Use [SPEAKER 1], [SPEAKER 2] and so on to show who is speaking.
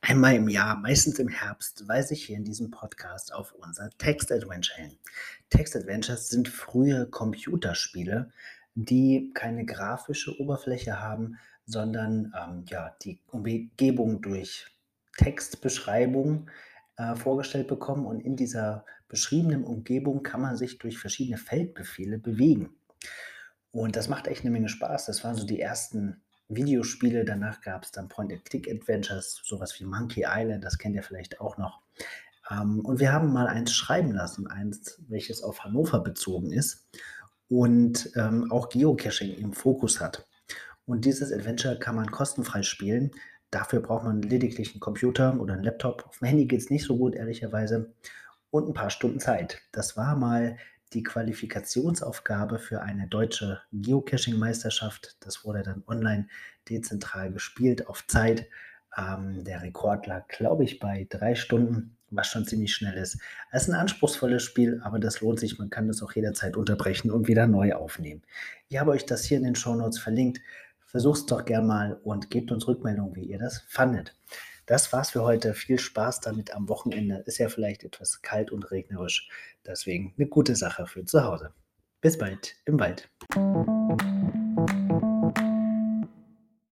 [SPEAKER 1] Einmal im Jahr, meistens im Herbst, weise ich hier in diesem Podcast auf unser Text-Adventure hin. Text-Adventures sind frühe Computerspiele, die keine grafische Oberfläche haben, sondern ähm, ja, die Umgebung durch Textbeschreibung äh, vorgestellt bekommen und in dieser beschriebenen Umgebung kann man sich durch verschiedene Feldbefehle bewegen. Und das macht echt eine Menge Spaß. Das waren so die ersten Videospiele. Danach gab es dann Point-and-Click-Adventures, sowas wie Monkey Island, das kennt ihr vielleicht auch noch. Ähm, und wir haben mal eins schreiben lassen, eins, welches auf Hannover bezogen ist und ähm, auch Geocaching im Fokus hat. Und dieses Adventure kann man kostenfrei spielen. Dafür braucht man lediglich einen Computer oder einen Laptop. Auf dem Handy geht es nicht so gut, ehrlicherweise. Und ein paar Stunden Zeit. Das war mal die Qualifikationsaufgabe für eine deutsche Geocaching-Meisterschaft. Das wurde dann online dezentral gespielt auf Zeit. Ähm, der Rekord lag, glaube ich, bei drei Stunden, was schon ziemlich schnell ist. Es ist ein anspruchsvolles Spiel, aber das lohnt sich. Man kann das auch jederzeit unterbrechen und wieder neu aufnehmen. Ich habe euch das hier in den Show Notes verlinkt. Versucht es doch gern mal und gebt uns Rückmeldung, wie ihr das fandet. Das war's für heute. Viel Spaß damit am Wochenende. Ist ja vielleicht etwas kalt und regnerisch. Deswegen eine gute Sache für zu Hause. Bis bald im Wald.